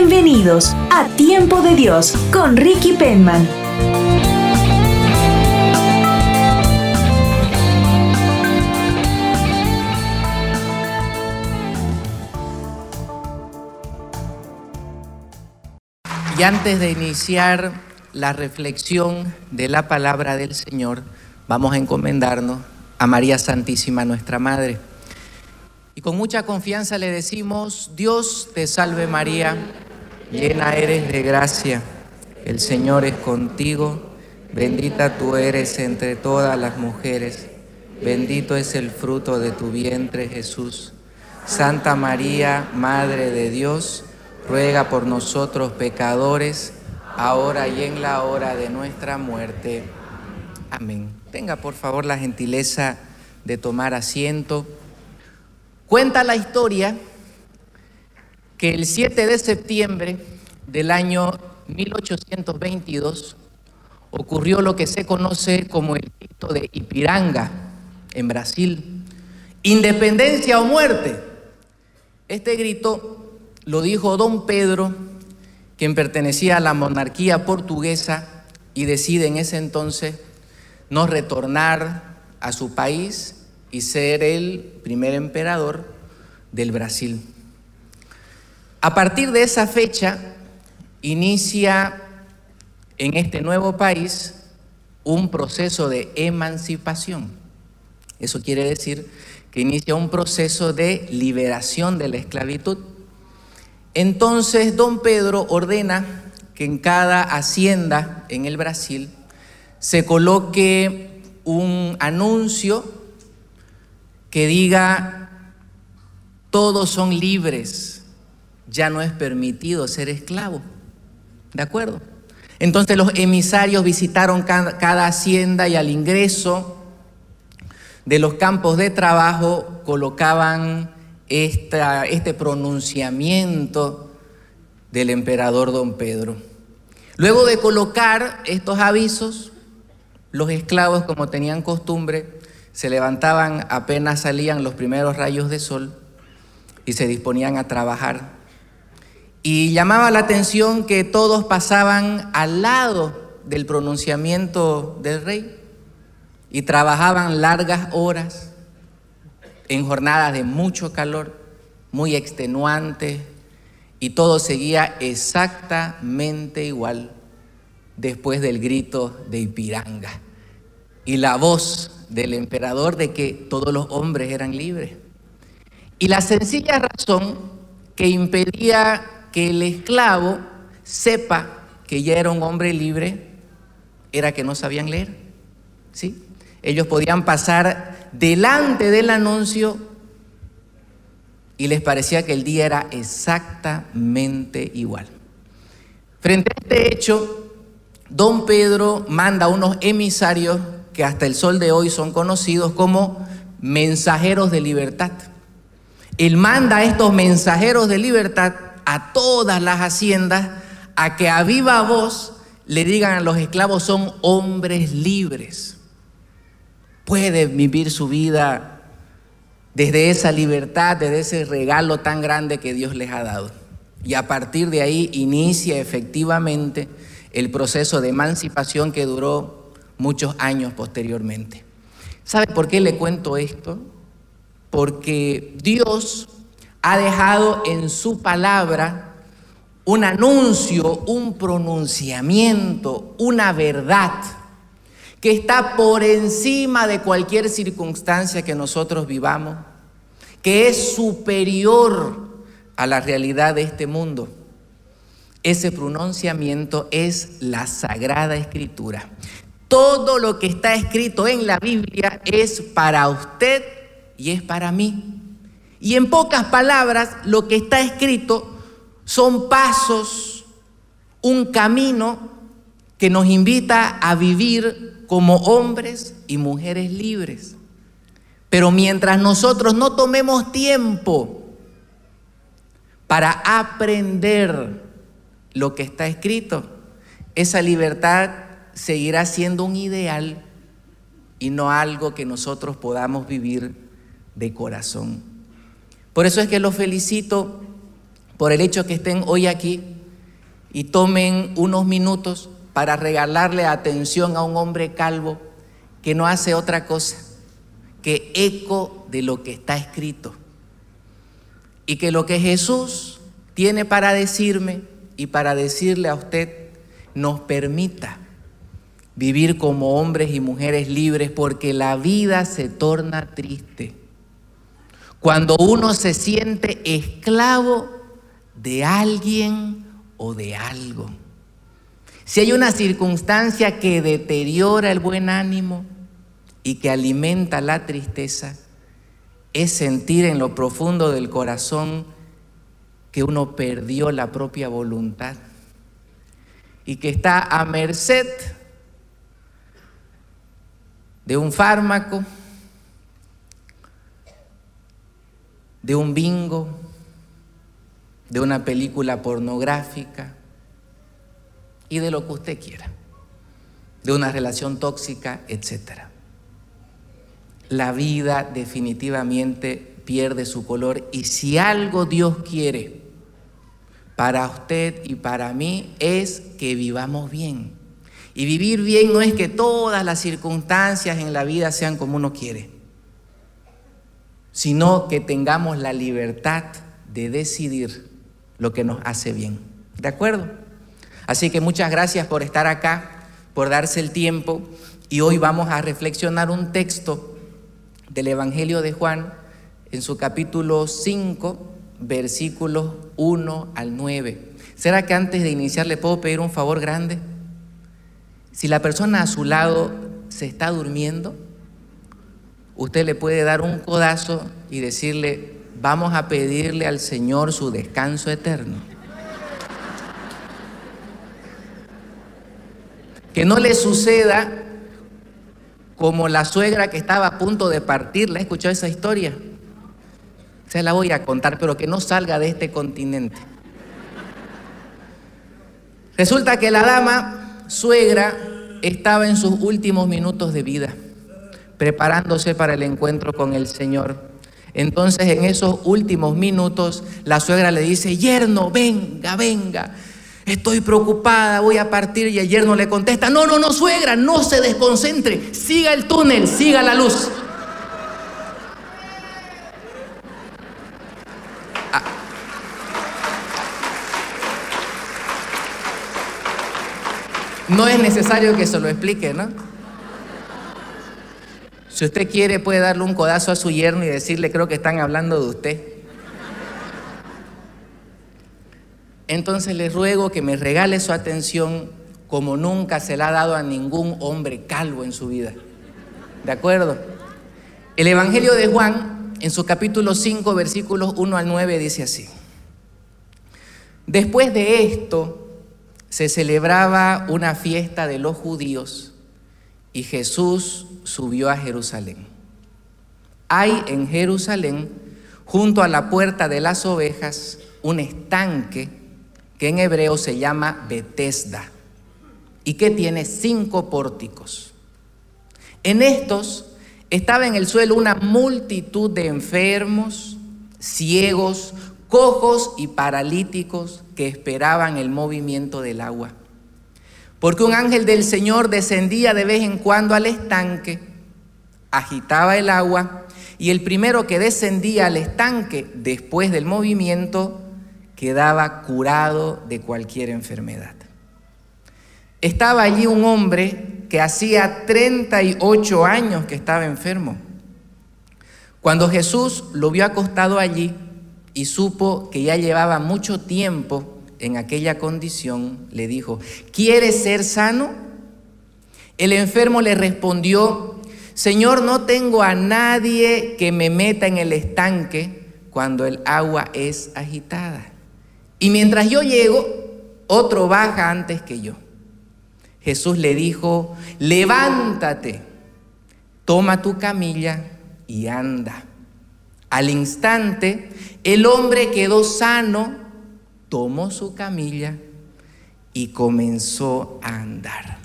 Bienvenidos a Tiempo de Dios con Ricky Penman. Y antes de iniciar la reflexión de la palabra del Señor, vamos a encomendarnos a María Santísima, nuestra Madre. Y con mucha confianza le decimos, Dios te salve María, llena eres de gracia, el Señor es contigo, bendita tú eres entre todas las mujeres, bendito es el fruto de tu vientre Jesús. Santa María, Madre de Dios, ruega por nosotros pecadores, ahora y en la hora de nuestra muerte. Amén. Tenga por favor la gentileza de tomar asiento. Cuenta la historia que el 7 de septiembre del año 1822 ocurrió lo que se conoce como el grito de Ipiranga en Brasil. Independencia o muerte. Este grito lo dijo don Pedro, quien pertenecía a la monarquía portuguesa y decide en ese entonces no retornar a su país y ser el primer emperador del Brasil. A partir de esa fecha inicia en este nuevo país un proceso de emancipación. Eso quiere decir que inicia un proceso de liberación de la esclavitud. Entonces don Pedro ordena que en cada hacienda en el Brasil se coloque un anuncio que diga, todos son libres, ya no es permitido ser esclavo. ¿De acuerdo? Entonces los emisarios visitaron cada, hacienda y al ingreso de los campos de trabajo colocaban este pronunciamiento del emperador don Pedro. Luego de colocar estos avisos, los esclavos, como tenían costumbre, se levantaban apenas salían los primeros rayos de sol y se disponían a trabajar. Y llamaba la atención que todos pasaban al lado del pronunciamiento del rey y trabajaban largas horas en jornadas de mucho calor, muy extenuante, y todo seguía exactamente igual después del grito de Ipiranga y la voz del emperador de que todos los hombres eran libres. Y la sencilla razón que impedía que el esclavo sepa que ya era un hombre libre era que no sabían leer. ¿Sí? Ellos podían pasar delante del anuncio y les parecía que el día era exactamente igual. Frente a este hecho, don Pedro manda unos emisarios que hasta el sol de hoy son conocidos como mensajeros de libertad. Él manda a estos mensajeros de libertad a todas las haciendas a que a viva voz le digan a los esclavos son hombres libres. Pueden vivir su vida desde esa libertad, desde ese regalo tan grande que Dios les ha dado. Y a partir de ahí inicia efectivamente el proceso de emancipación que duró muchos años posteriormente. ¿Sabe por qué le cuento esto? Porque Dios ha dejado en su palabra un anuncio, un pronunciamiento, una verdad que está por encima de cualquier circunstancia que nosotros vivamos, que es superior a la realidad de este mundo. Ese pronunciamiento es la Sagrada Escritura. Todo lo que está escrito en la Biblia es para usted y es para mí. Y en pocas palabras, lo que está escrito son pasos un camino que nos invita a vivir como hombres y mujeres libres. Pero mientras nosotros no tomemos tiempo para aprender lo que está escrito, esa libertad seguirá siendo un ideal y no algo que nosotros podamos vivir de corazón. Por eso es que los felicito por el hecho que estén hoy aquí y tomen unos minutos para regalarle atención a un hombre calvo que no hace otra cosa que eco de lo que está escrito. Y que lo que Jesús tiene para decirme y para decirle a usted nos permita vivir como hombres y mujeres libres porque la vida se torna triste. Cuando uno se siente esclavo de alguien o de algo. Si hay una circunstancia que deteriora el buen ánimo y que alimenta la tristeza, es sentir en lo profundo del corazón que uno perdió la propia voluntad y que está a merced de un fármaco, de un bingo, de una película pornográfica y de lo que usted quiera, de una relación tóxica, etc. La vida definitivamente pierde su color y si algo Dios quiere para usted y para mí es que vivamos bien. Y vivir bien no es que todas las circunstancias en la vida sean como uno quiere, sino que tengamos la libertad de decidir lo que nos hace bien. ¿De acuerdo? Así que muchas gracias por estar acá, por darse el tiempo. Y hoy vamos a reflexionar un texto del Evangelio de Juan en su capítulo 5, versículos 1 al 9. ¿Será que antes de iniciar le puedo pedir un favor grande? Si la persona a su lado se está durmiendo, usted le puede dar un codazo y decirle, vamos a pedirle al Señor su descanso eterno. Que no le suceda como la suegra que estaba a punto de partir. ¿La escuchado esa historia? Se la voy a contar, pero que no salga de este continente. Resulta que la dama suegra estaba en sus últimos minutos de vida, preparándose para el encuentro con el Señor. Entonces en esos últimos minutos la suegra le dice, yerno, venga, venga, estoy preocupada, voy a partir y el yerno le contesta, no, no, no, suegra, no se desconcentre, siga el túnel, siga la luz. No es necesario que se lo explique, ¿no? Si usted quiere, puede darle un codazo a su yerno y decirle, creo que están hablando de usted. Entonces le ruego que me regale su atención como nunca se la ha dado a ningún hombre calvo en su vida. ¿De acuerdo? El Evangelio de Juan, en su capítulo 5, versículos 1 al 9, dice así. Después de esto, se celebraba una fiesta de los judíos y Jesús subió a Jerusalén. Hay en Jerusalén, junto a la puerta de las ovejas, un estanque que en hebreo se llama Betesda y que tiene cinco pórticos. En estos estaba en el suelo una multitud de enfermos, ciegos, cojos y paralíticos que esperaban el movimiento del agua. Porque un ángel del Señor descendía de vez en cuando al estanque, agitaba el agua y el primero que descendía al estanque después del movimiento quedaba curado de cualquier enfermedad. Estaba allí un hombre que hacía 38 años que estaba enfermo. Cuando Jesús lo vio acostado allí, y supo que ya llevaba mucho tiempo en aquella condición, le dijo, ¿quieres ser sano? El enfermo le respondió, Señor, no tengo a nadie que me meta en el estanque cuando el agua es agitada. Y mientras yo llego, otro baja antes que yo. Jesús le dijo, levántate, toma tu camilla y anda. Al instante, el hombre quedó sano, tomó su camilla y comenzó a andar.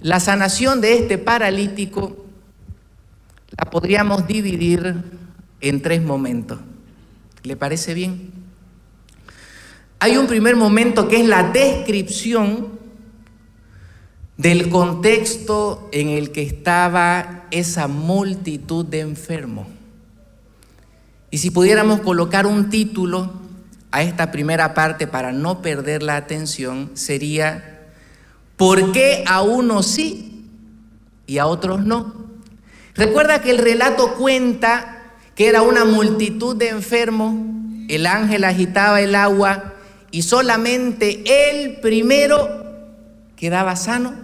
La sanación de este paralítico la podríamos dividir en tres momentos. ¿Le parece bien? Hay un primer momento que es la descripción del contexto en el que estaba esa multitud de enfermos. Y si pudiéramos colocar un título a esta primera parte para no perder la atención, sería ¿por qué a unos sí y a otros no? Recuerda que el relato cuenta que era una multitud de enfermos, el ángel agitaba el agua y solamente él primero quedaba sano.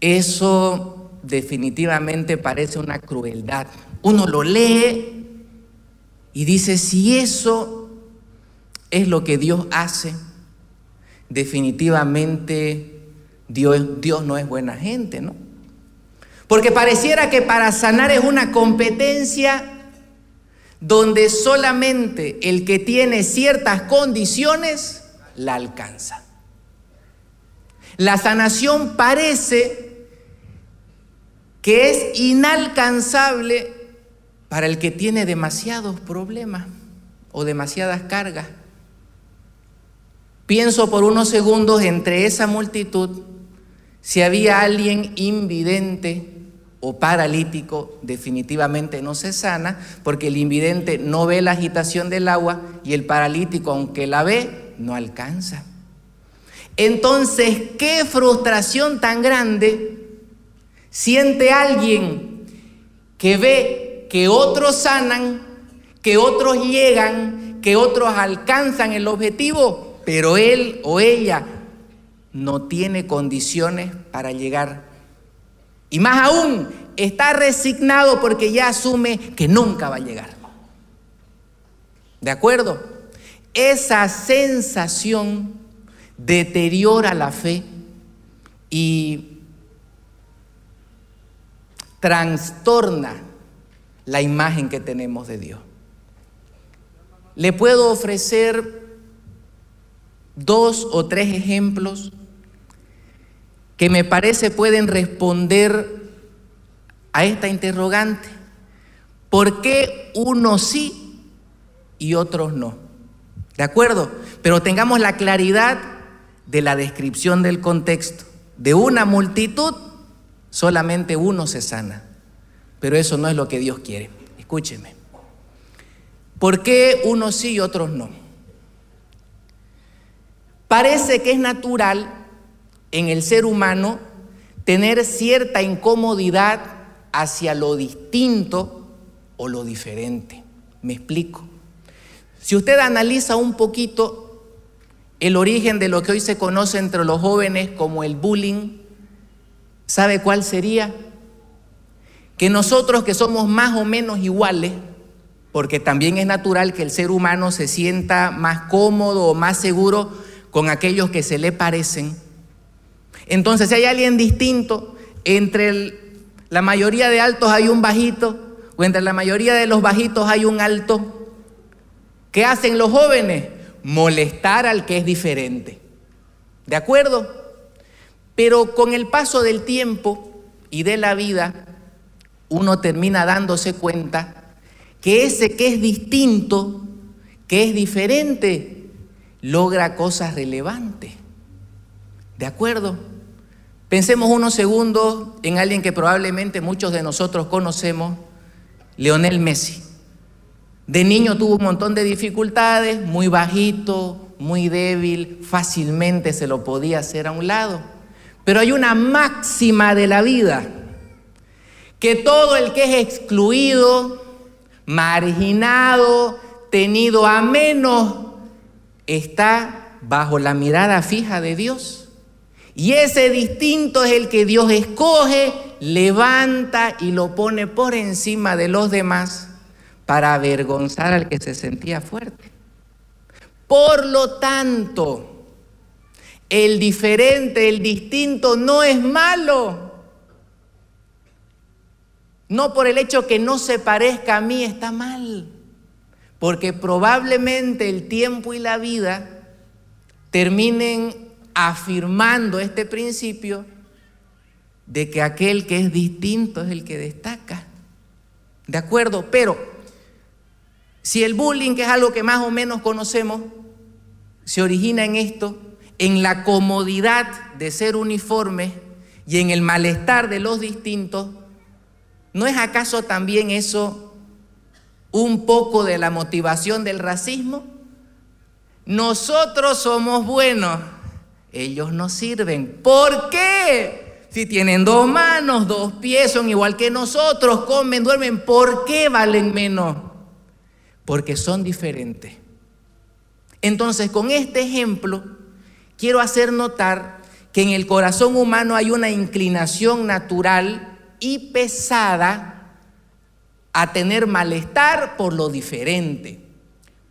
Eso definitivamente parece una crueldad. Uno lo lee y dice, si eso es lo que Dios hace, definitivamente Dios, no es buena gente, ¿no? Porque pareciera que para sanar es una competencia donde solamente el que tiene ciertas condiciones la alcanza. La sanación parece que es inalcanzable para el que tiene demasiados problemas o demasiadas cargas. Pienso por unos segundos entre esa multitud si había alguien invidente o paralítico, definitivamente no se sana, porque el invidente no ve la agitación del agua y el paralítico, aunque la ve, no alcanza. Entonces, qué frustración tan grande siente alguien que ve que otros sanan, que otros llegan, que otros alcanzan el objetivo, pero él o ella no tiene condiciones para llegar. Y más aún, está resignado porque ya asume que nunca va a llegar. ¿De acuerdo? Esa sensación deteriora la fe y trastorna la imagen que tenemos de Dios. Le puedo ofrecer dos o tres ejemplos que me parece pueden responder a esta interrogante. ¿Por qué unos sí y otros no? ¿De acuerdo? Pero tengamos la claridad de la descripción del contexto. De una multitud solamente uno se sana. Pero eso no es lo que Dios quiere. Escúcheme. ¿Por qué unos sí y otros no? Parece que es natural en el ser humano tener cierta incomodidad hacia lo distinto o lo diferente. Me explico. Si usted analiza un poquito el origen de lo que hoy se conoce entre los jóvenes como el bullying, ¿Sabe cuál sería? Que nosotros que somos más o menos iguales, porque también es natural que el ser humano se sienta más cómodo o más seguro con aquellos que se le parecen. Entonces, si hay alguien distinto, entre la mayoría de altos hay un bajito, o entre la mayoría de los bajitos hay un alto, ¿qué hacen los jóvenes? Molestar al que es diferente. ¿De acuerdo? Pero con el paso del tiempo y de la vida, uno termina dándose cuenta que ese que es distinto, que es diferente, logra cosas relevantes. ¿De acuerdo? Pensemos unos segundos en alguien que probablemente muchos de nosotros conocemos, Leonel Messi. De niño tuvo un montón de dificultades, muy bajito, muy débil, fácilmente se lo podía hacer a un lado. Pero hay una máxima de la vida, que todo el que es excluido, marginado, tenido a menos, está bajo la mirada fija de Dios. Y ese distinto es el que Dios escoge, levanta y lo pone por encima de los demás para avergonzar al que se sentía fuerte. Por lo tanto, el diferente, el distinto no es malo. No por el hecho que no se parezca a mí está mal. Porque probablemente el tiempo y la vida terminen afirmando este principio de que aquel que es distinto es el que destaca. ¿De acuerdo? Pero si el bullying, que es algo que más o menos conocemos, se origina en esto, en la comodidad de ser uniforme y en el malestar de los distintos, ¿no es acaso también eso un poco de la motivación del racismo? Nosotros somos buenos, ellos no sirven. ¿Por qué? Si tienen dos manos, dos pies, son igual que nosotros, comen, duermen, ¿por qué valen menos? Porque son diferentes. Entonces, con este ejemplo, quiero hacer notar que en el corazón humano hay una inclinación natural y pesada a tener malestar por lo diferente,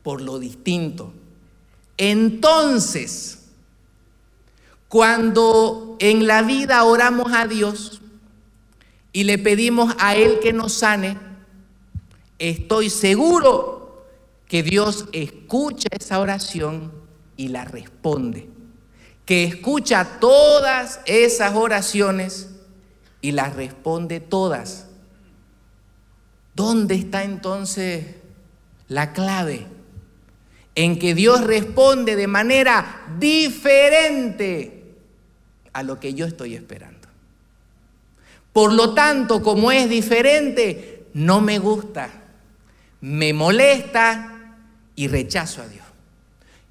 por lo distinto. Entonces, cuando en la vida oramos a Dios y le pedimos a Él que nos sane, estoy seguro que Dios escucha esa oración y la responde. Que escucha todas esas oraciones y las responde todas. ¿Dónde está entonces la clave? En que Dios responde de manera diferente a lo que yo estoy esperando. Por lo tanto, como es diferente, no me gusta, me molesta y rechazo a Dios.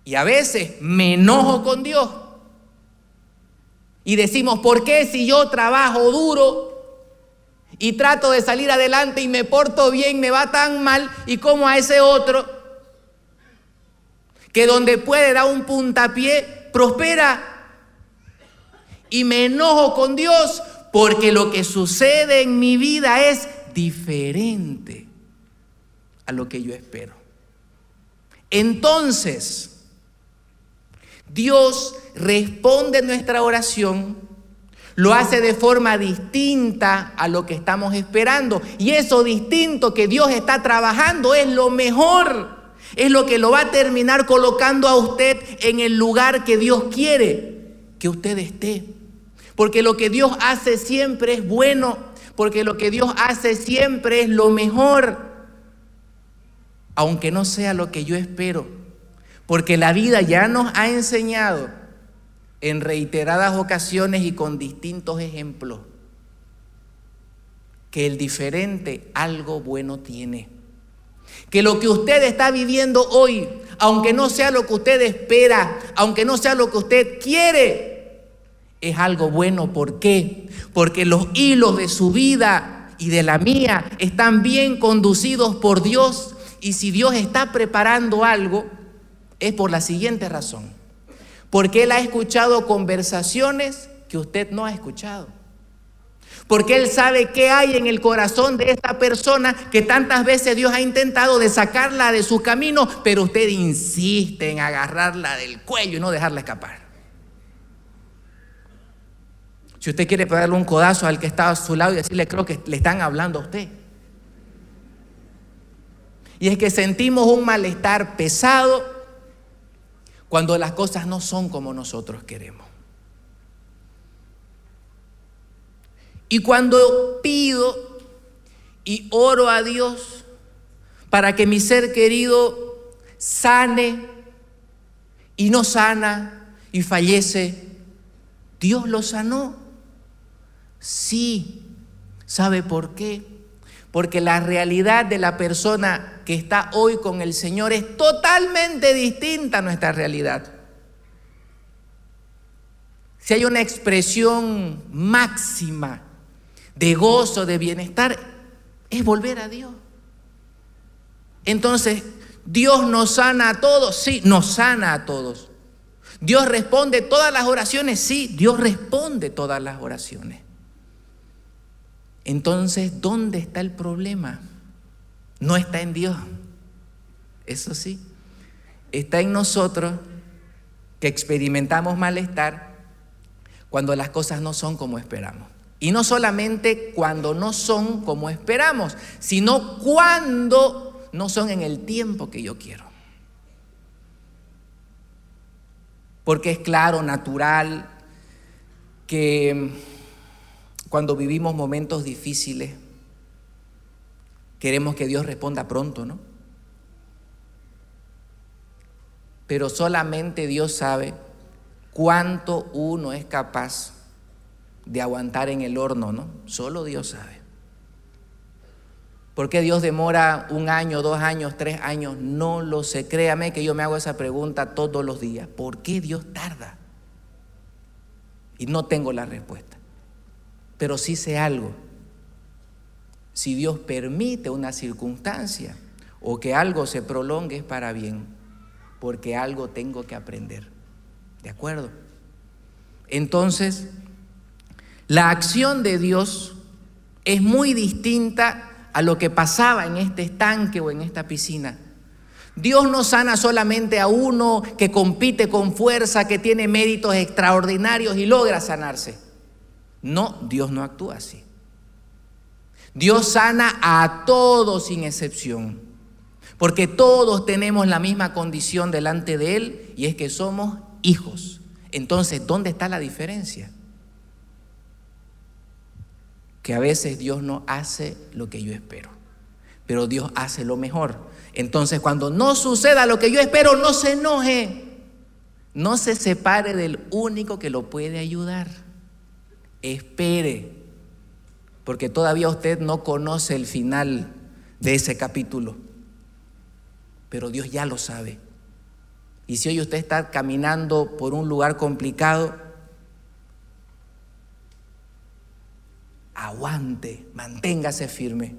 Y a veces me enojo con Dios. Y decimos, ¿por qué si yo trabajo duro y trato de salir adelante y me porto bien, me va tan mal y como a ese otro que donde puede dar un puntapié, prospera y me enojo con Dios porque lo que sucede en mi vida es diferente a lo que yo espero. Entonces, Dios responde nuestra oración, lo hace de forma distinta a lo que estamos esperando. Y eso distinto que Dios está trabajando es lo mejor. Es lo que lo va a terminar colocando a usted en el lugar que Dios quiere que usted esté. Porque lo que Dios hace siempre es bueno, porque lo que Dios hace siempre es lo mejor, aunque no sea lo que yo espero. Porque la vida ya nos ha enseñado en reiteradas ocasiones y con distintos ejemplos que el diferente algo bueno tiene. Que lo que usted está viviendo hoy, aunque no sea lo que usted espera, aunque no sea lo que usted quiere, es algo bueno. ¿Por qué? Porque los hilos de su vida y de la mía están bien conducidos por Dios. Y si Dios está preparando algo, es por la siguiente razón. Porque Él ha escuchado conversaciones que usted no ha escuchado. Porque Él sabe qué hay en el corazón de esta persona que tantas veces Dios ha intentado de sacarla de su camino, pero usted insiste en agarrarla del cuello y no dejarla escapar. Si usted quiere darle un codazo al que está a su lado y decirle, creo que le están hablando a usted. Y es que sentimos un malestar pesado cuando las cosas no son como nosotros queremos. Y cuando pido y oro a Dios para que mi ser querido sane y no sana y fallece, Dios lo sanó. Sí. ¿Sabe por qué? Porque la realidad de la persona que está hoy con el Señor es totalmente distinta a nuestra realidad. Si hay una expresión máxima de gozo, de bienestar, es volver a Dios. Entonces, Dios nos sana a todos, sí, nos sana a todos. Dios responde todas las oraciones, sí, Dios responde todas las oraciones. Entonces, ¿dónde está el problema? No está en Dios. Eso sí. está en nosotros que experimentamos malestar cuando las cosas no son como esperamos. Y no solamente cuando no son como esperamos, sino cuando no son en el tiempo que yo quiero. Porque es claro, natural, que cuando vivimos momentos difíciles, queremos que Dios responda pronto, ¿no? Pero solamente Dios sabe cuánto uno es capaz de aguantar en el horno, ¿no? Solo Dios sabe. ¿Por qué Dios demora un año, dos años, tres años? No lo sé. Créame que yo me hago esa pregunta todos los días. ¿Por qué Dios tarda? Y no tengo la respuesta. Pero sí sé algo. Si Dios permite una circunstancia o que algo se prolongue es para bien, porque algo tengo que aprender. ¿De acuerdo? Entonces, la acción de Dios es muy distinta a lo que pasaba en este estanque o en esta piscina. Dios no sana solamente a uno que compite con fuerza, que tiene méritos extraordinarios y logra sanarse. No, Dios no actúa así. Dios sana a todos sin excepción, porque todos tenemos la misma condición delante de Él y es que somos hijos. Entonces, ¿dónde está la diferencia? Que a veces Dios no hace lo que yo espero, pero Dios hace lo mejor. Entonces, cuando no suceda lo que yo espero, no se enoje, no se separe del único que lo puede ayudar. Espere, porque todavía usted no conoce el final de ese capítulo, pero Dios ya lo sabe. Y si hoy usted está caminando por un lugar complicado, aguante, manténgase firme,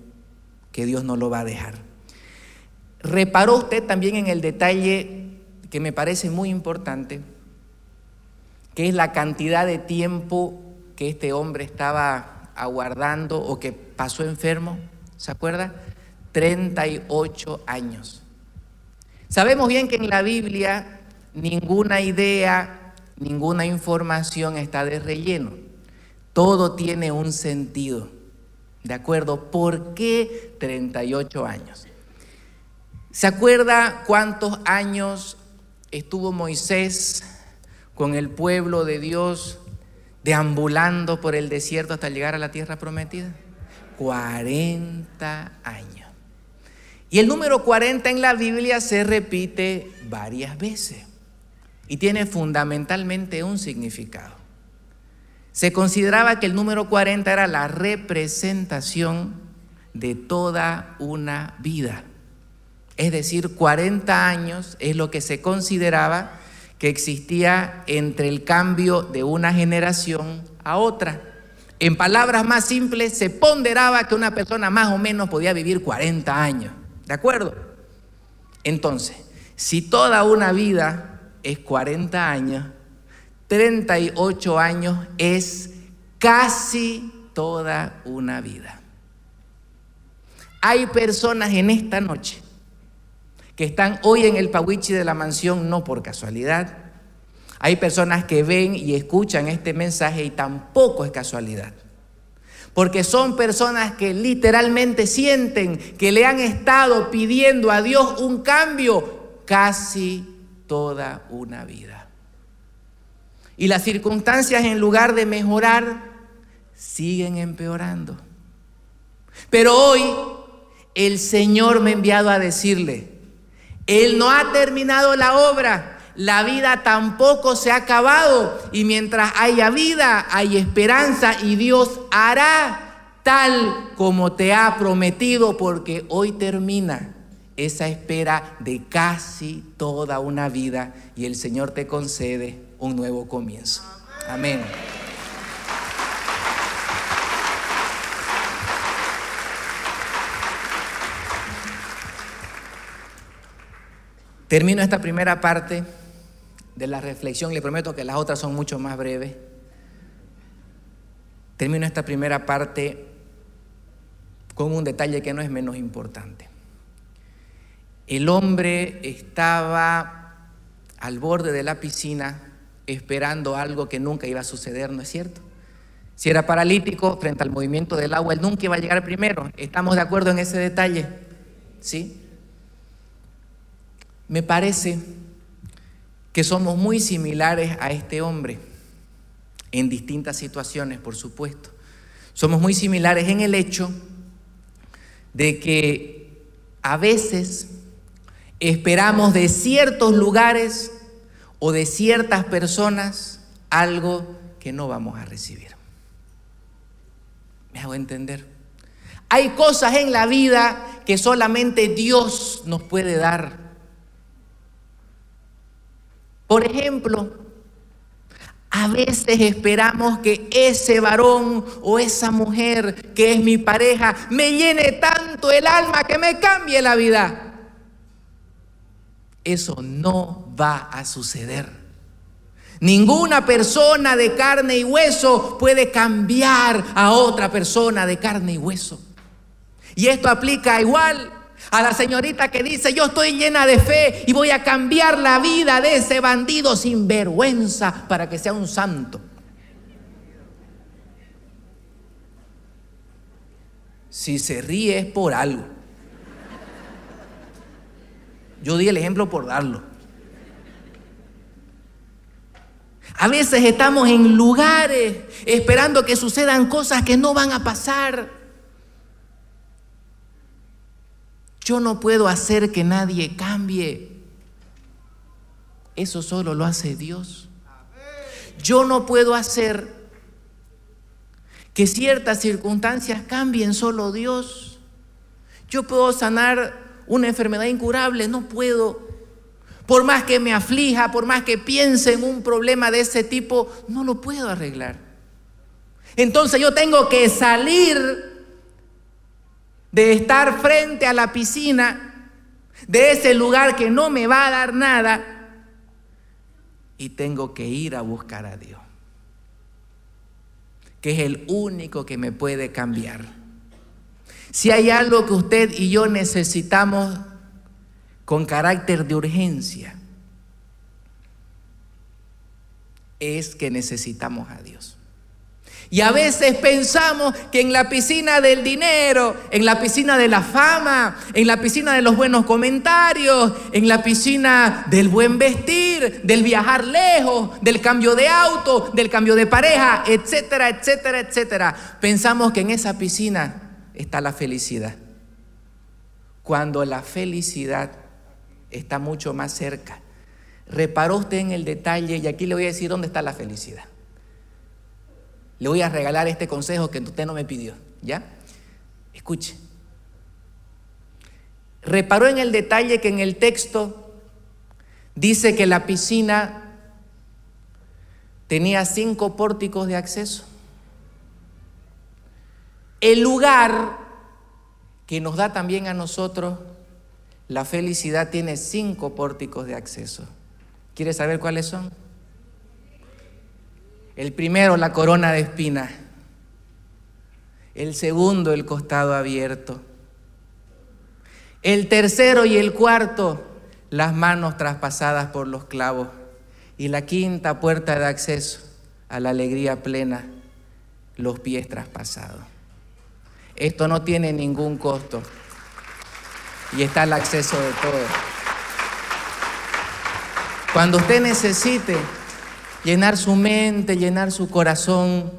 que Dios no lo va a dejar. ¿Reparó usted también en el detalle que me parece muy importante, que es la cantidad de tiempo que este hombre estaba aguardando o que pasó enfermo? ¿Se acuerda? 38 años. Sabemos bien que en la Biblia ninguna idea, ninguna información está de relleno. Todo tiene un sentido. ¿De acuerdo? ¿Por qué 38 años? ¿Se acuerda cuántos años estuvo Moisés con el pueblo de Dios deambulando por el desierto hasta llegar a la tierra prometida? 40 años. Y el número 40 en la Biblia se repite varias veces y tiene fundamentalmente un significado. Se consideraba que el número 40 era la representación de toda una vida. Es decir, 40 años es lo que se consideraba que existía entre el cambio de una generación a otra. En palabras más simples, se ponderaba que una persona más o menos podía vivir 40 años. ¿De acuerdo? Entonces, si toda una vida es 40 años, 38 años es casi toda una vida. Hay personas en esta noche que están hoy en el Pawichi de la mansión no por casualidad. Hay personas que ven y escuchan este mensaje y tampoco es casualidad. Porque son personas que literalmente sienten que le han estado pidiendo a Dios un cambio casi toda una vida. Y las circunstancias en lugar de mejorar, siguen empeorando. Pero hoy el Señor me ha enviado a decirle, Él no ha terminado la obra, la vida tampoco se ha acabado y mientras haya vida hay esperanza y Dios hará tal como te ha prometido porque hoy termina esa espera de casi toda una vida y el Señor te concede un nuevo comienzo. Amén. Termino esta primera parte de la reflexión. Le prometo que las otras son mucho más breves. Termino esta primera parte con un detalle que no es menos importante. El hombre estaba al borde de la piscina esperando algo que nunca iba a suceder, ¿no es cierto? Si era paralítico frente al movimiento del agua, él nunca iba a llegar primero. ¿Estamos de acuerdo en ese detalle? ¿Sí? Me parece que somos muy similares a este hombre en distintas situaciones, por supuesto. Somos muy similares en el hecho de que a veces esperamos de ciertos lugares o de ciertas personas algo que no vamos a recibir. ¿Me hago entender? Hay cosas en la vida que solamente Dios nos puede dar. Por ejemplo, a veces esperamos que ese varón o esa mujer que es mi pareja me llene tanto el alma que me cambie la vida. Eso no va a suceder. Ninguna persona de carne y hueso puede cambiar a otra persona de carne y hueso. Y esto aplica igual a la señorita que dice, yo estoy llena de fe y voy a cambiar la vida de ese bandido sin vergüenza para que sea un santo. Si se ríe es por algo. Yo di el ejemplo por darlo. A veces estamos en lugares esperando que sucedan cosas que no van a pasar. Yo no puedo hacer que nadie cambie. Eso solo lo hace Dios. Yo no puedo hacer que ciertas circunstancias cambien, solo Dios. Yo puedo sanar una enfermedad incurable, no puedo. Por más que me aflija, por más que piense en un problema de ese tipo, no lo puedo arreglar. Entonces yo tengo que salir de estar frente a la piscina, de ese lugar que no me va a dar nada, y tengo que ir a buscar a Dios, que es el único que me puede cambiar. Si hay algo que usted y yo necesitamos con carácter de urgencia, es que necesitamos a Dios. Y a veces pensamos que en la piscina del dinero, en la piscina de la fama, en la piscina de los buenos comentarios, en la piscina del buen vestir, del viajar lejos, del cambio de auto, del cambio de pareja, etcétera, etcétera, etcétera, pensamos que en esa piscina está la felicidad. Cuando la felicidad está mucho más cerca. Reparó usted en el detalle y aquí le voy a decir dónde está la felicidad. Le voy a regalar este consejo que usted no me pidió, ¿ya? Escuche. Reparó en el detalle que en el texto dice que la piscina tenía cinco pórticos de acceso. El lugar que nos da también a nosotros la felicidad tiene cinco pórticos de acceso. ¿Quieres saber cuáles son? El primero, la corona de espinas. El segundo, el costado abierto. El tercero y el cuarto, las manos traspasadas por los clavos. Y la quinta puerta de acceso a la alegría plena, los pies traspasados. Esto no tiene ningún costo y está el acceso de todo. Cuando usted necesite llenar su mente, llenar su corazón,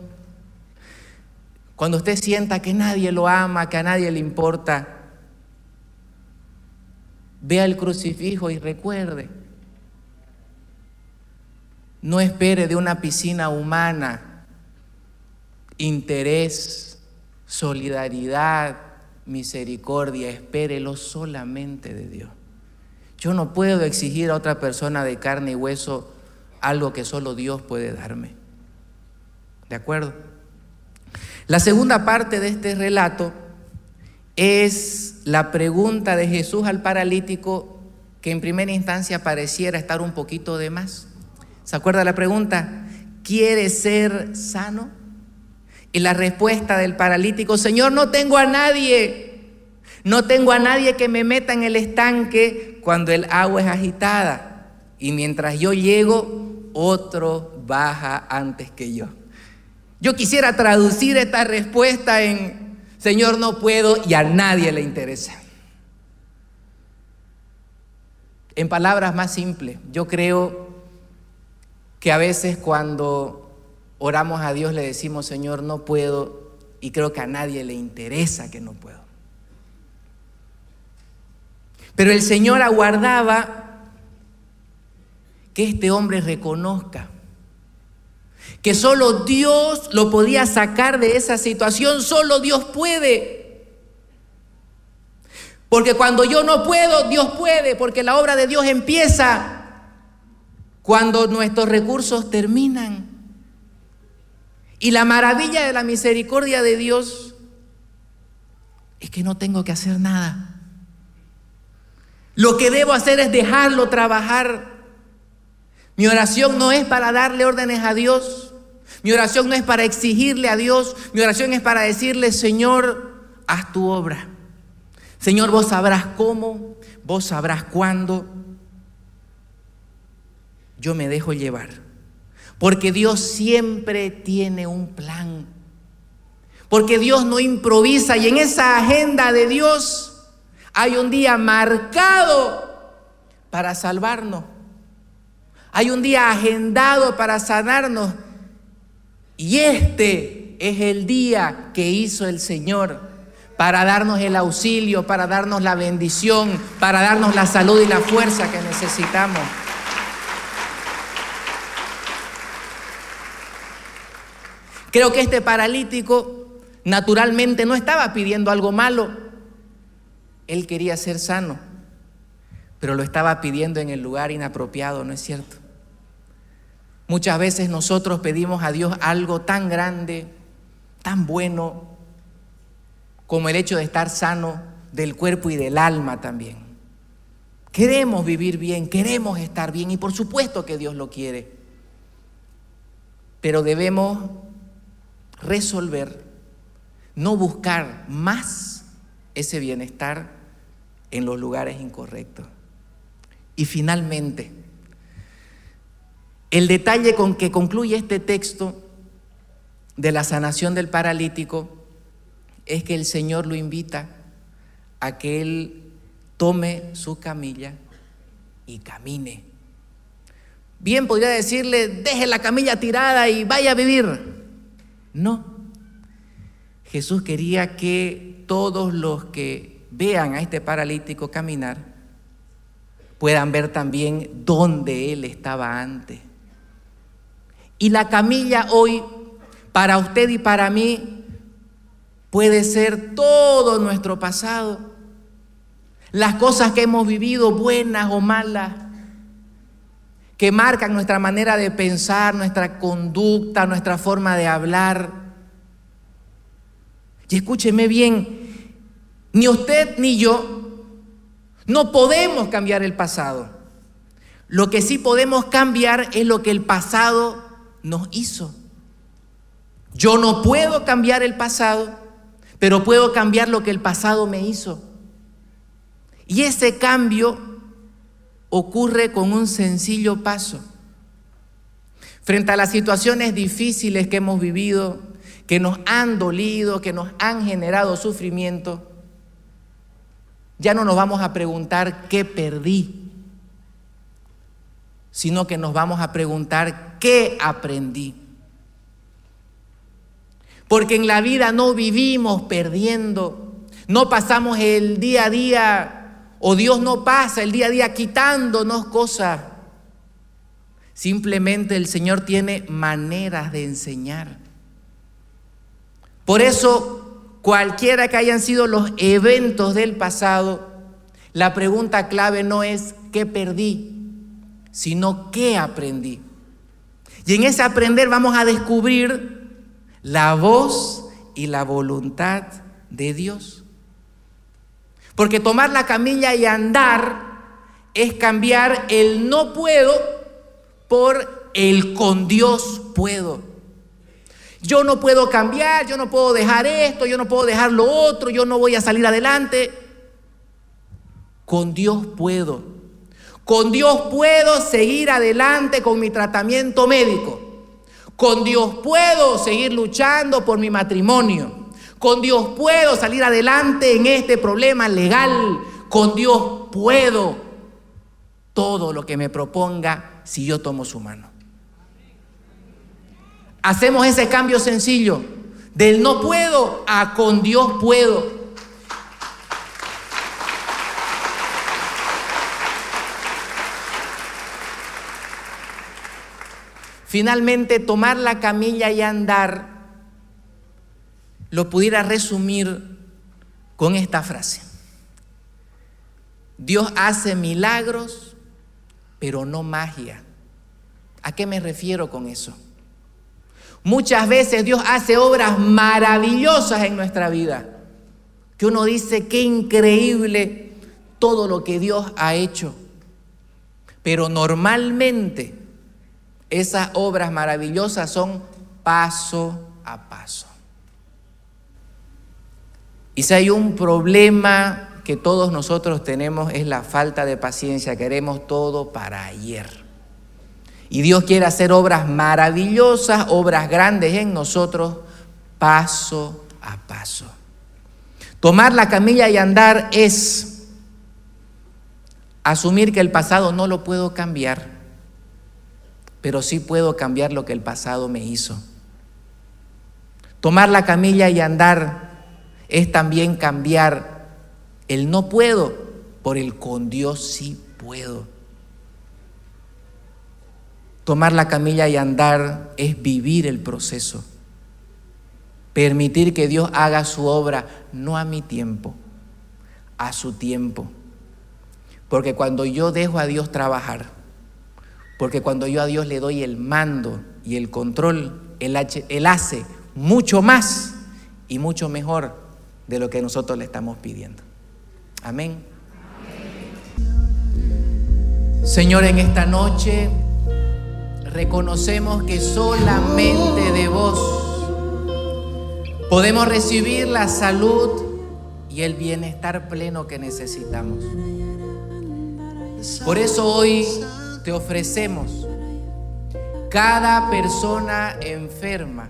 cuando usted sienta que nadie lo ama, que a nadie le importa, vea el crucifijo y recuerde, no espere de una piscina humana interés, solidaridad, misericordia, espérelo solamente de Dios. Yo no puedo exigir a otra persona de carne y hueso algo que solo Dios puede darme. ¿De acuerdo? La segunda parte de este relato es la pregunta de Jesús al paralítico que en primera instancia pareciera estar un poquito de más. ¿Se acuerda la pregunta? ¿Quiere ser sano? Y la respuesta del paralítico, Señor, no tengo a nadie, no tengo a nadie que me meta en el estanque cuando el agua es agitada. y mientras yo llego, otro baja antes que yo. Yo quisiera traducir esta respuesta en, Señor, no puedo y a nadie le interesa. En palabras más simples, yo creo que a veces cuando oramos a Dios le decimos, Señor, no puedo, y creo que a nadie le interesa que no puedo. Pero el Señor aguardaba que este hombre reconozca que solo Dios lo podía sacar de esa situación, solo Dios puede. Porque cuando yo no puedo, Dios puede, porque la obra de Dios empieza cuando nuestros recursos terminan. Y la maravilla de la misericordia de Dios es que no tengo que hacer nada. Lo que debo hacer es dejarlo trabajar. Mi oración no es para darle órdenes a Dios. Mi oración no es para exigirle a Dios. Mi oración es para decirle, Señor, haz tu obra. Señor, vos sabrás cómo, vos sabrás cuándo. Yo me dejo llevar. Porque Dios siempre tiene un plan. Porque Dios no improvisa y en esa agenda de Dios hay un día marcado para salvarnos. Hay un día agendado para sanarnos. Y este es el día que hizo el Señor para darnos el auxilio, para darnos la bendición, para darnos la salud y la fuerza que necesitamos. Creo que este paralítico naturalmente no estaba pidiendo algo malo. Él quería ser sano, pero lo estaba pidiendo en el lugar inapropiado, ¿no es cierto? Muchas veces nosotros pedimos a Dios algo tan grande, tan bueno, como el hecho de estar sano del cuerpo y del alma también. Queremos vivir bien, queremos estar bien y por supuesto que Dios lo quiere. Pero debemos resolver, no buscar más ese bienestar en los lugares incorrectos. Y finalmente, el detalle con que concluye este texto de la sanación del paralítico es que el Señor lo invita a que Él tome su camilla y camine. Bien podría decirle, deje la camilla tirada y vaya a vivir. No. Jesús quería que todos los que vean a este paralítico caminar puedan ver también dónde Él estaba antes. Y la camilla hoy, para usted y para mí, puede ser todo nuestro pasado, las cosas que hemos vivido, buenas o malas, que marcan nuestra manera de pensar, nuestra conducta, nuestra forma de hablar. Y escúcheme bien, ni usted ni yo no podemos cambiar el pasado. Lo que sí podemos cambiar es lo que el pasado nos hizo. Yo no puedo cambiar el pasado, pero puedo cambiar lo que el pasado me hizo. Y ese cambio ocurre con un sencillo paso. Frente a las situaciones difíciles que hemos vivido, que nos han dolido, que nos han generado sufrimiento, ya no nos vamos a preguntar qué perdí, sino que nos vamos a preguntar qué aprendí. Porque en la vida no vivimos perdiendo, no pasamos el día a día, o Dios no pasa el día a día quitándonos cosas. Simplemente el Señor tiene maneras de enseñar. Por eso, cualquiera que hayan sido los eventos del pasado, la pregunta clave no es qué perdí, sino qué aprendí. Y en ese aprender vamos a descubrir la voz y la voluntad de Dios. Porque tomar la camilla y andar es cambiar el no puedo por el con Dios puedo. Yo no puedo cambiar, yo no puedo dejar esto, yo no puedo dejar lo otro, yo no voy a salir adelante. Con Dios puedo. Con Dios puedo seguir adelante con mi tratamiento médico. Con Dios puedo seguir luchando por mi matrimonio. Con Dios puedo salir adelante en este problema legal. Con Dios puedo todo lo que me proponga si yo tomo su mano. Hacemos ese cambio sencillo del no puedo a con Dios puedo. Finalmente, tomar la camilla y andar lo pudiera resumir con esta frase. Dios hace milagros, pero no magia. ¿A qué me refiero con eso? Muchas veces Dios hace obras maravillosas en nuestra vida, que uno dice, qué increíble todo lo que Dios ha hecho. Pero normalmente esas obras maravillosas son paso a paso. Y si hay un problema que todos nosotros tenemos es la falta de paciencia, queremos todo para ayer. Y Dios quiere hacer obras maravillosas, obras grandes en nosotros, paso a paso. Tomar la camilla y andar es asumir que el pasado no lo puedo cambiar, pero sí puedo cambiar lo que el pasado me hizo. Tomar la camilla y andar es también cambiar el no puedo por el con Dios sí puedo. Tomar la camilla y andar es vivir el proceso. Permitir que Dios haga su obra, no a mi tiempo, a su tiempo. Porque cuando yo dejo a Dios trabajar, porque cuando yo a Dios le doy el mando y el control, Él, hace mucho más y mucho mejor de lo que nosotros le estamos pidiendo. Amén. Señor, en esta noche reconocemos que solamente de vos podemos recibir la salud y el bienestar pleno que necesitamos. Por eso hoy te ofrecemos. Cada persona enferma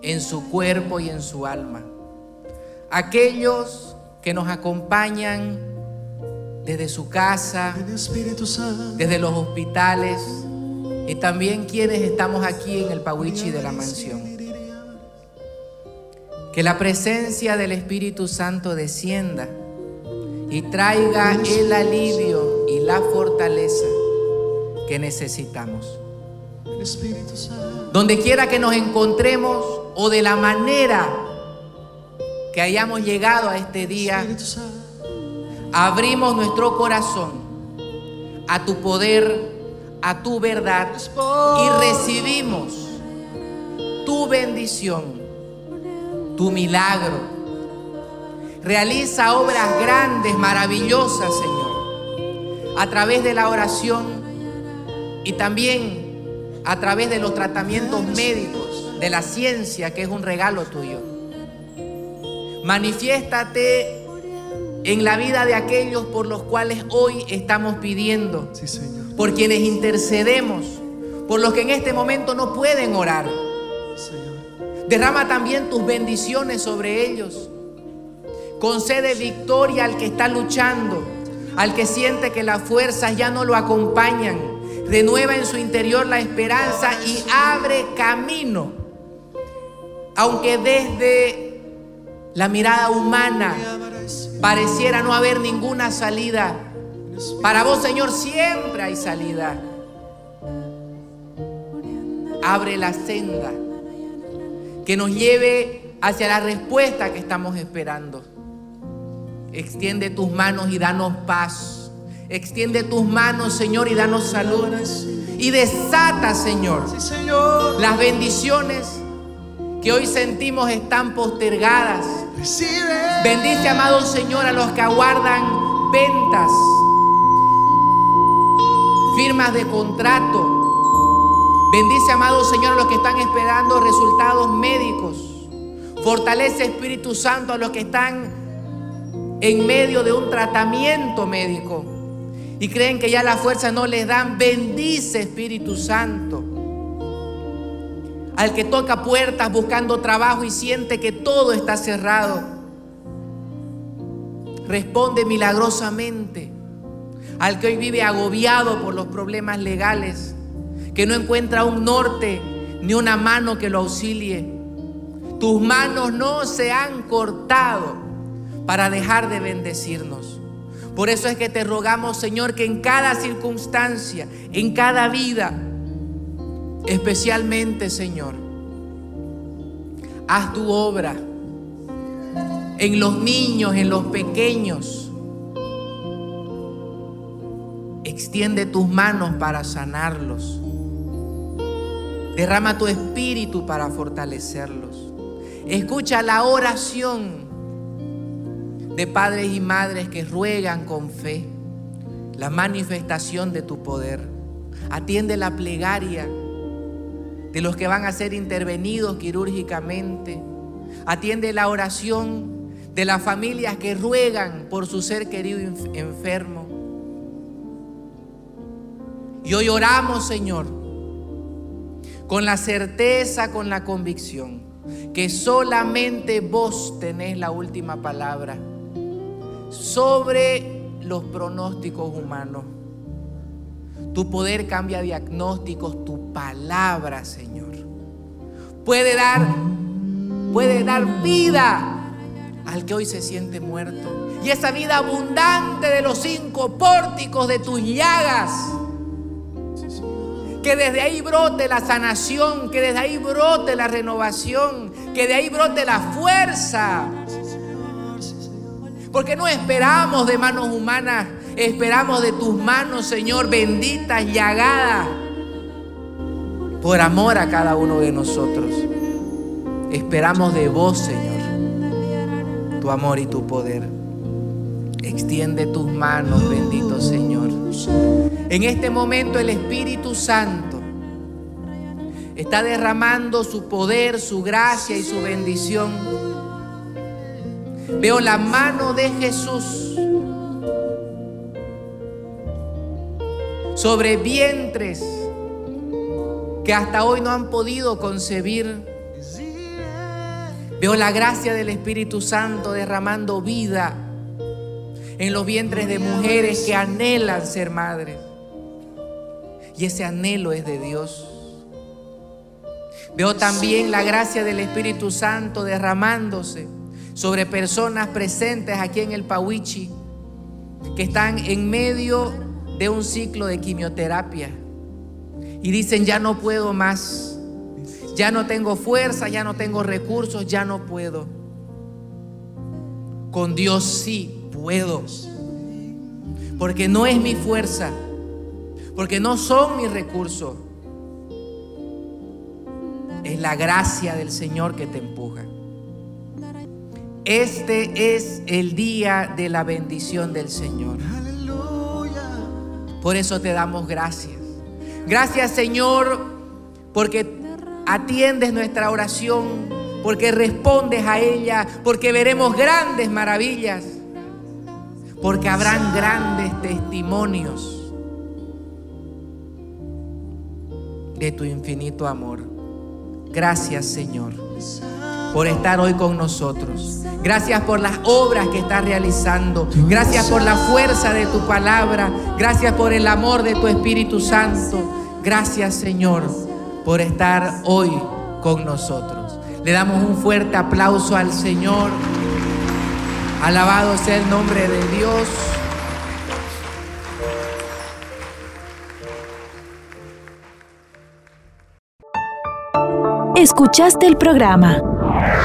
en su cuerpo y en su alma. Aquellos que nos acompañan desde su casa, desde los hospitales y también quienes estamos aquí en el Pawichi de la mansión. Que la presencia del Espíritu Santo descienda y traiga el alivio y la fortaleza que necesitamos. Donde quiera que nos encontremos o de la manera que hayamos llegado a este día, abrimos nuestro corazón a tu poder, a tu verdad y recibimos tu bendición, tu milagro. Realiza obras grandes, maravillosas, Señor, a través de la oración y también a través de los tratamientos médicos, de la ciencia, que es un regalo tuyo. Manifiéstate en la vida de aquellos por los cuales hoy estamos pidiendo. Por quienes intercedemos. Por los que en este momento no pueden orar. Derrama también tus bendiciones sobre ellos. Concede victoria al que está luchando, al que siente que las fuerzas ya no lo acompañan. Renueva en su interior la esperanza y abre camino. Aunque desde la mirada humana pareciera no haber ninguna salida. Para vos, Señor, siempre hay salida. Abre la senda que nos lleve hacia la respuesta que estamos esperando. Extiende tus manos y danos paz. Extiende tus manos, Señor, y danos salud. Y desata, Señor, las bendiciones que hoy sentimos están postergadas. Bendice, amado Señor, a los que aguardan ventas, firmas de contrato. Bendice, amado Señor, a los que están esperando resultados médicos. Fortalece, Espíritu Santo, a los que están en medio de un tratamiento médico. Y creen que ya la fuerza no les dan, bendice Espíritu Santo. Al que toca puertas buscando trabajo y siente que todo está cerrado, responde milagrosamente. Al que hoy vive agobiado por los problemas legales, que no encuentra un norte ni una mano que lo auxilie. Tus manos no se han cortado para dejar de bendecirnos. Por eso es que te rogamos, Señor, que en cada circunstancia, en cada vida, especialmente, Señor, haz tu obra en los niños, en los pequeños. Extiende tus manos para sanarlos. Derrama tu espíritu para fortalecerlos. Escucha la oración de padres y madres que ruegan con fe la manifestación de tu poder. Atiende la plegaria de los que van a ser intervenidos quirúrgicamente. Atiende la oración de las familias que ruegan por su ser querido enfermo. Y hoy oramos, Señor, con la certeza, con la convicción, que solamente vos tenés la última palabra sobre los pronósticos humanos. Tu poder cambia diagnósticos, tu palabra, Señor. Puede dar, puede dar vida al que hoy se siente muerto. Y esa vida abundante de los cinco pórticos de tus llagas. Que desde ahí brote la sanación, que desde ahí brote la renovación, que de ahí brote la fuerza porque no esperamos de manos humanas, esperamos de tus manos, Señor, benditas, llagadas, por amor a cada uno de nosotros. Esperamos de vos, Señor, tu amor y tu poder. Extiende tus manos, bendito Señor. En este momento el Espíritu Santo está derramando su poder, su gracia y su bendición Veo la mano de Jesús sobre vientres que hasta hoy no han podido concebir. Veo la gracia del Espíritu Santo derramando vida en los vientres de mujeres que anhelan ser madres. Y ese anhelo es de Dios. Veo también la gracia del Espíritu Santo derramándose sobre personas presentes aquí en el Pawichi que están en medio de un ciclo de quimioterapia. Y dicen ya no puedo más, ya no tengo fuerza, ya no tengo recursos, ya no puedo. Con Dios sí puedo, porque no es mi fuerza, porque no son mis recursos, es la gracia del Señor que te empuja. Este es el día de la bendición del Señor. Por eso te damos gracias. Gracias Señor porque atiendes nuestra oración, porque respondes a ella, porque veremos grandes maravillas, porque habrán grandes testimonios de tu infinito amor. Gracias Señor por estar hoy con nosotros. Gracias por las obras que estás realizando. Gracias por la fuerza de tu palabra. Gracias por el amor de tu Espíritu Santo. Gracias Señor por estar hoy con nosotros. Le damos un fuerte aplauso al Señor. Alabado sea el nombre de Dios. Escuchaste el programa